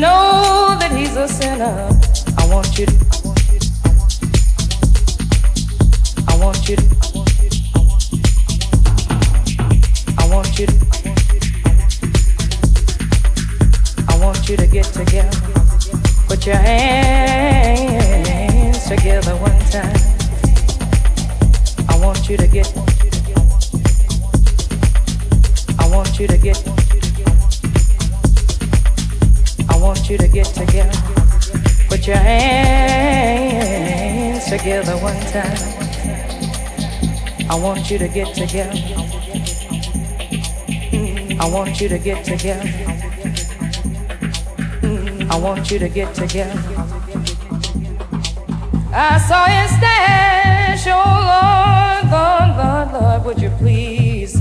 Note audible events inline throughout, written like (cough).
know that he's a sinner. I want you to, I want you I want you I want you to get together. Put your hands together one time. I want you to get, I want you to get. Put your hands together one time. I want you to get together. I want you to get together. I want you to get together. I saw you stash, oh Lord, Lord, Lord, Lord, would you please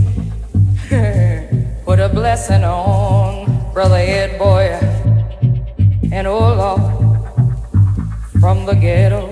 (laughs) put a blessing on Brother Ed Boyer and oh Lord the ghetto.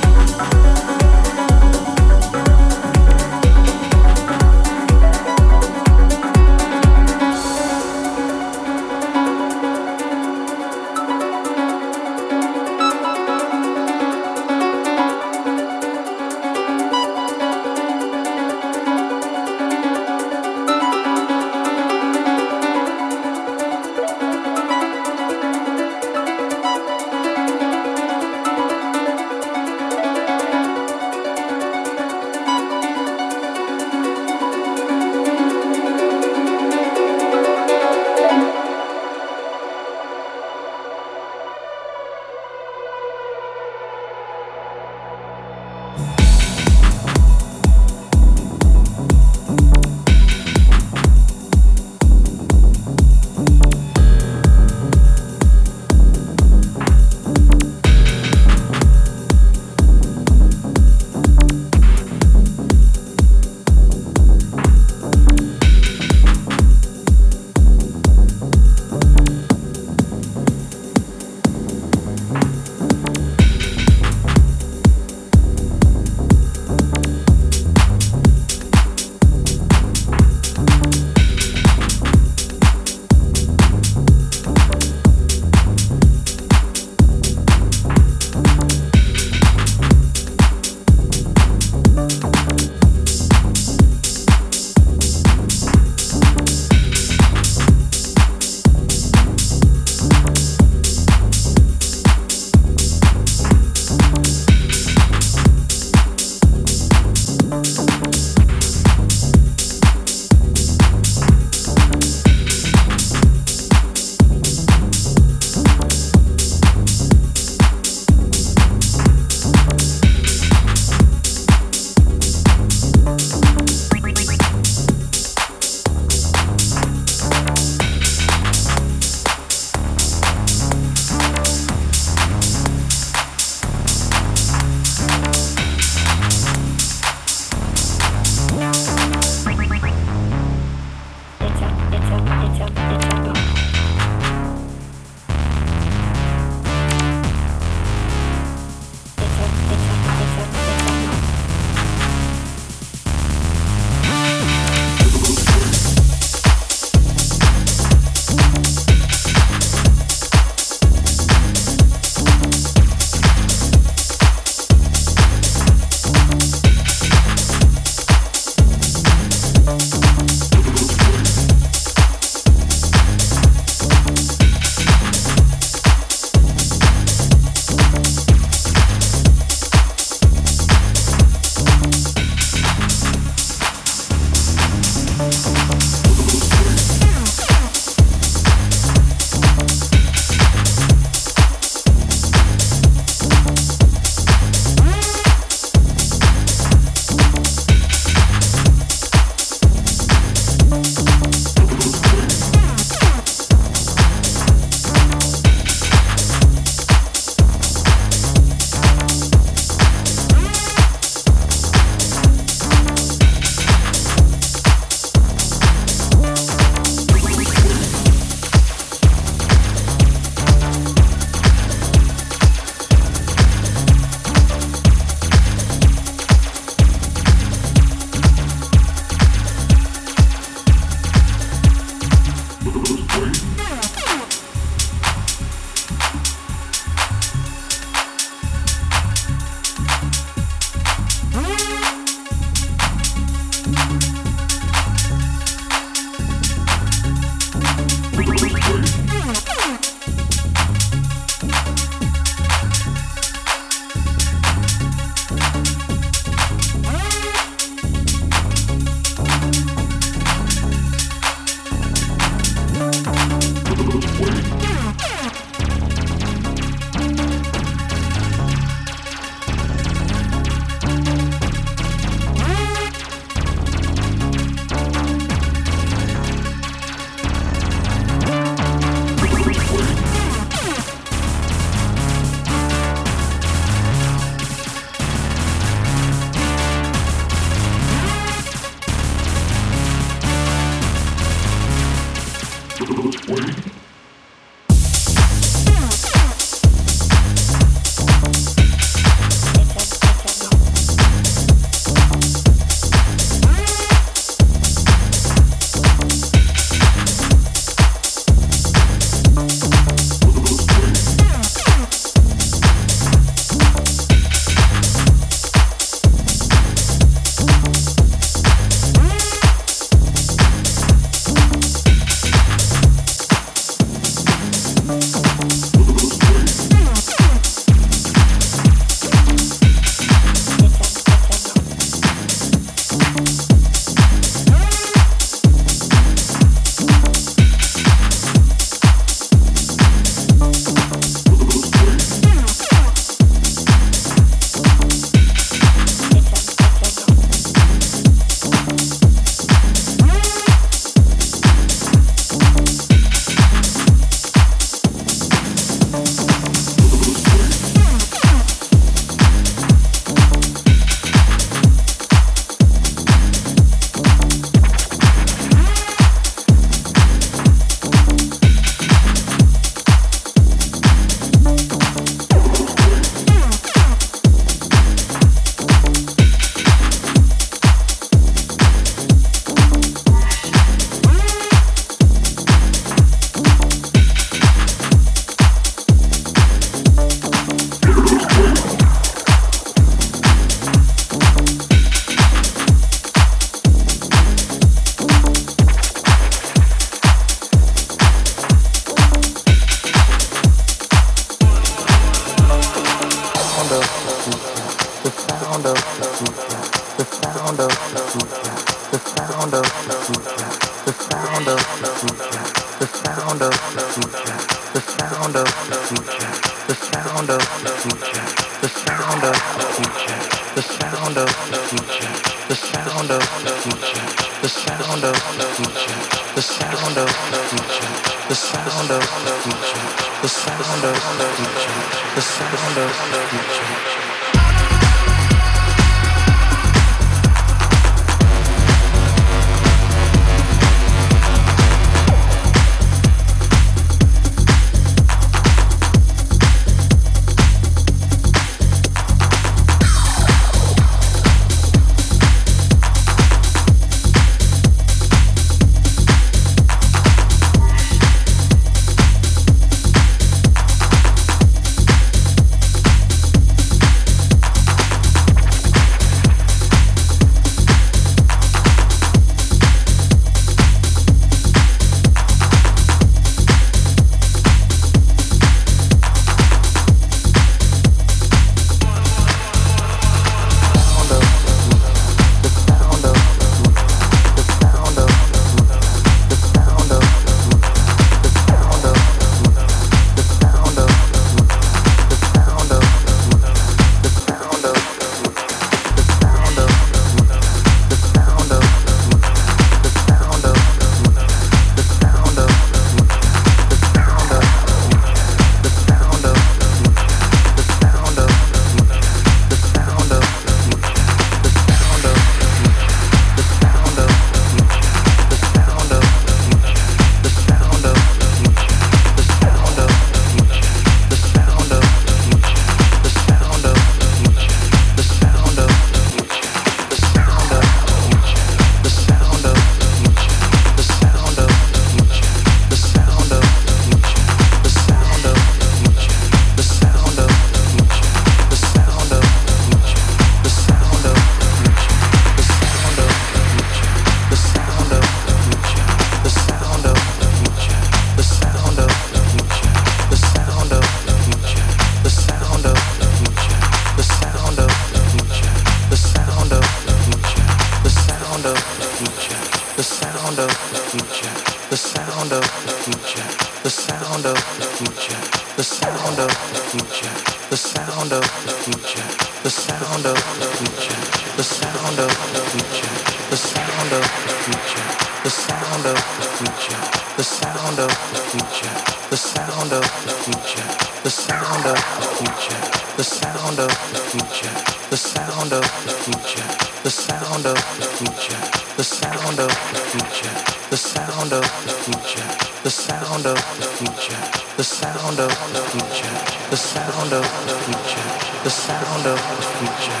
the sound of the future, the sound of the future, the sound of the future, the sound of the future, the sound of the future, the sound of the future, the sound of the future, the sound of the future, the sound of the future, the sound of the future, the sound of the future the sound of the future, the sound of the future, the sound of the future, the sound of the future, the sound of the future, the sound of the future, the sound of the future, the sound of the future,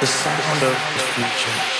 the sound of the future.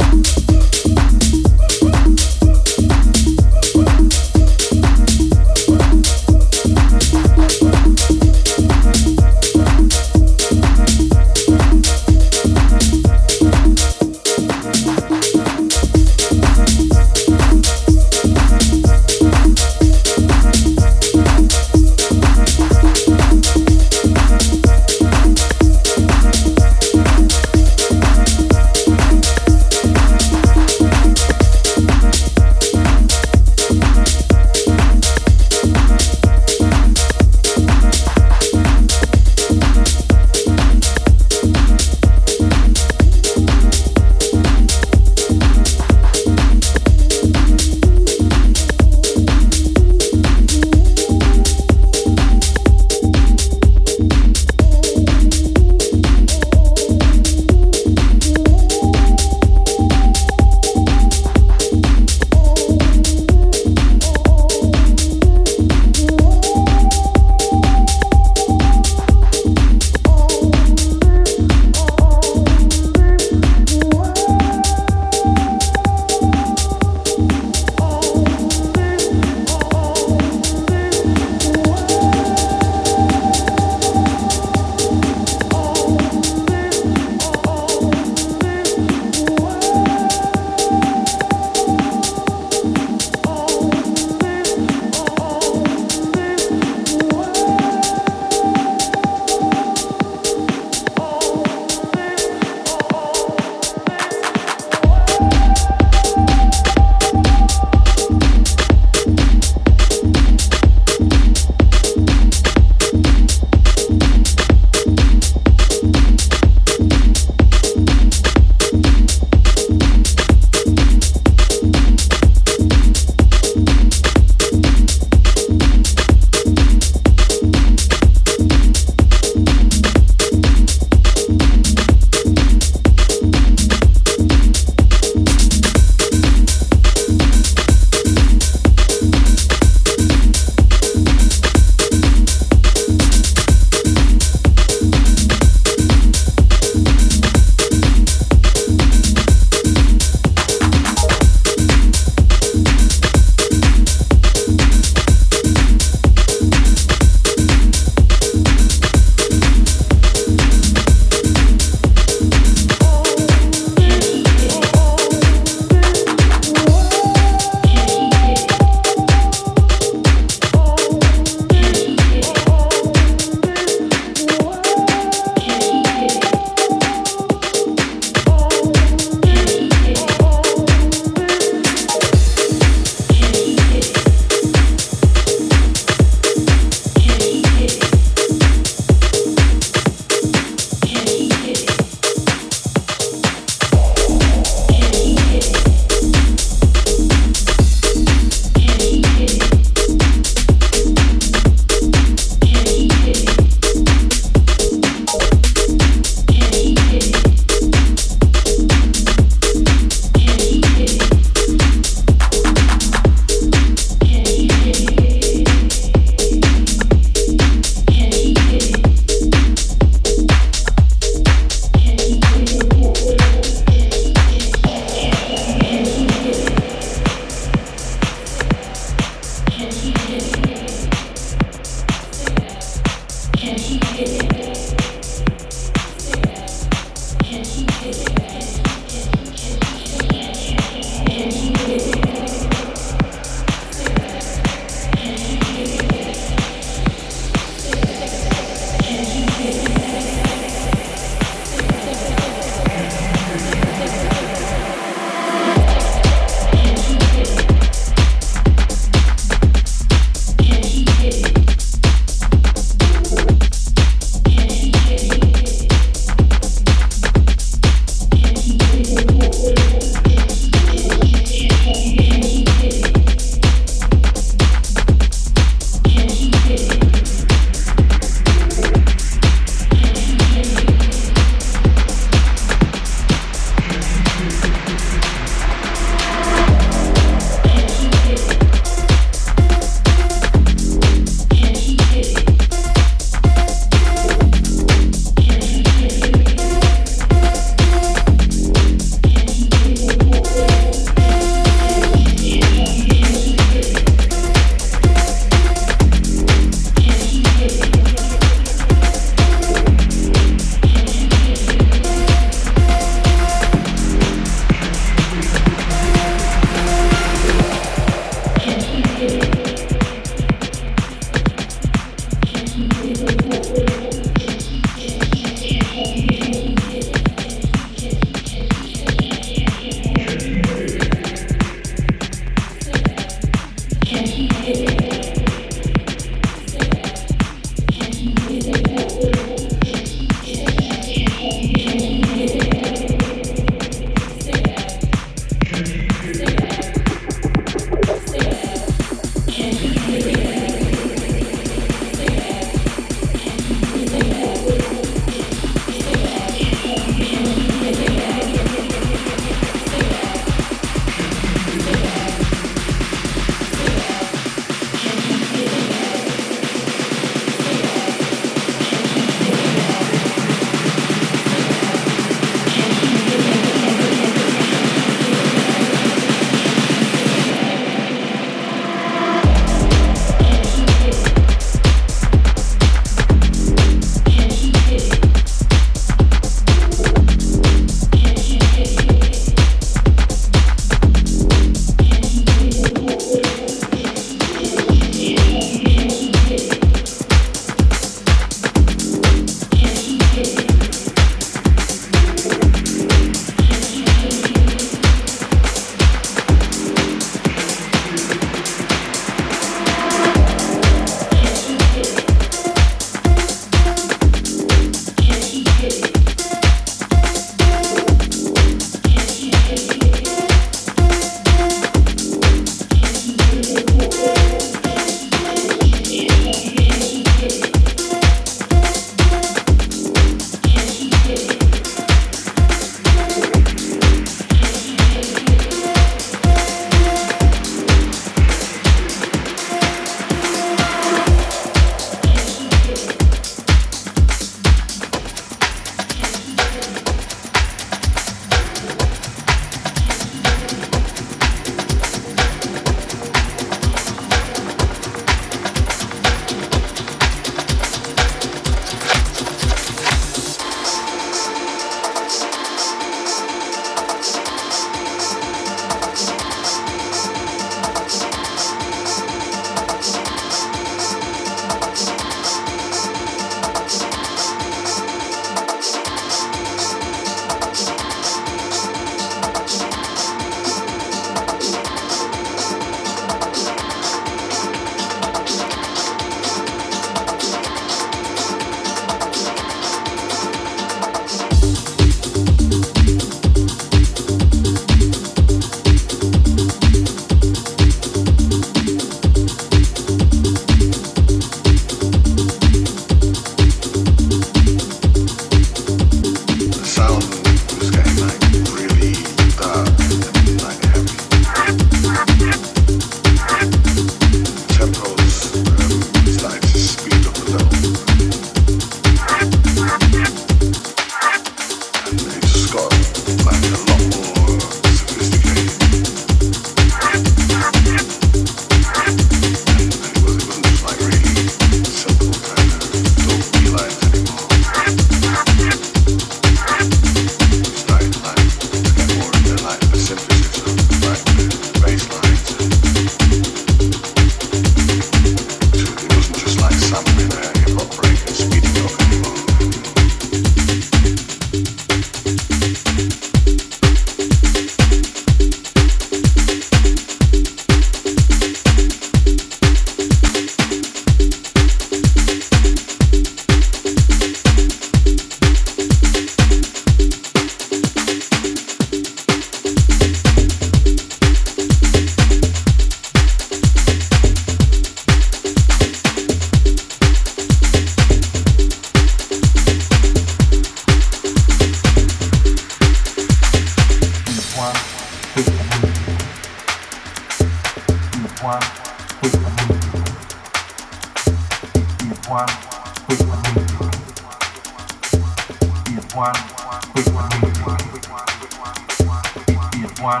one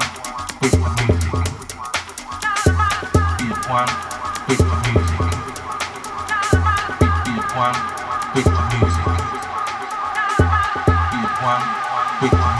big music. Is one big music. Is one big music. Is one big music.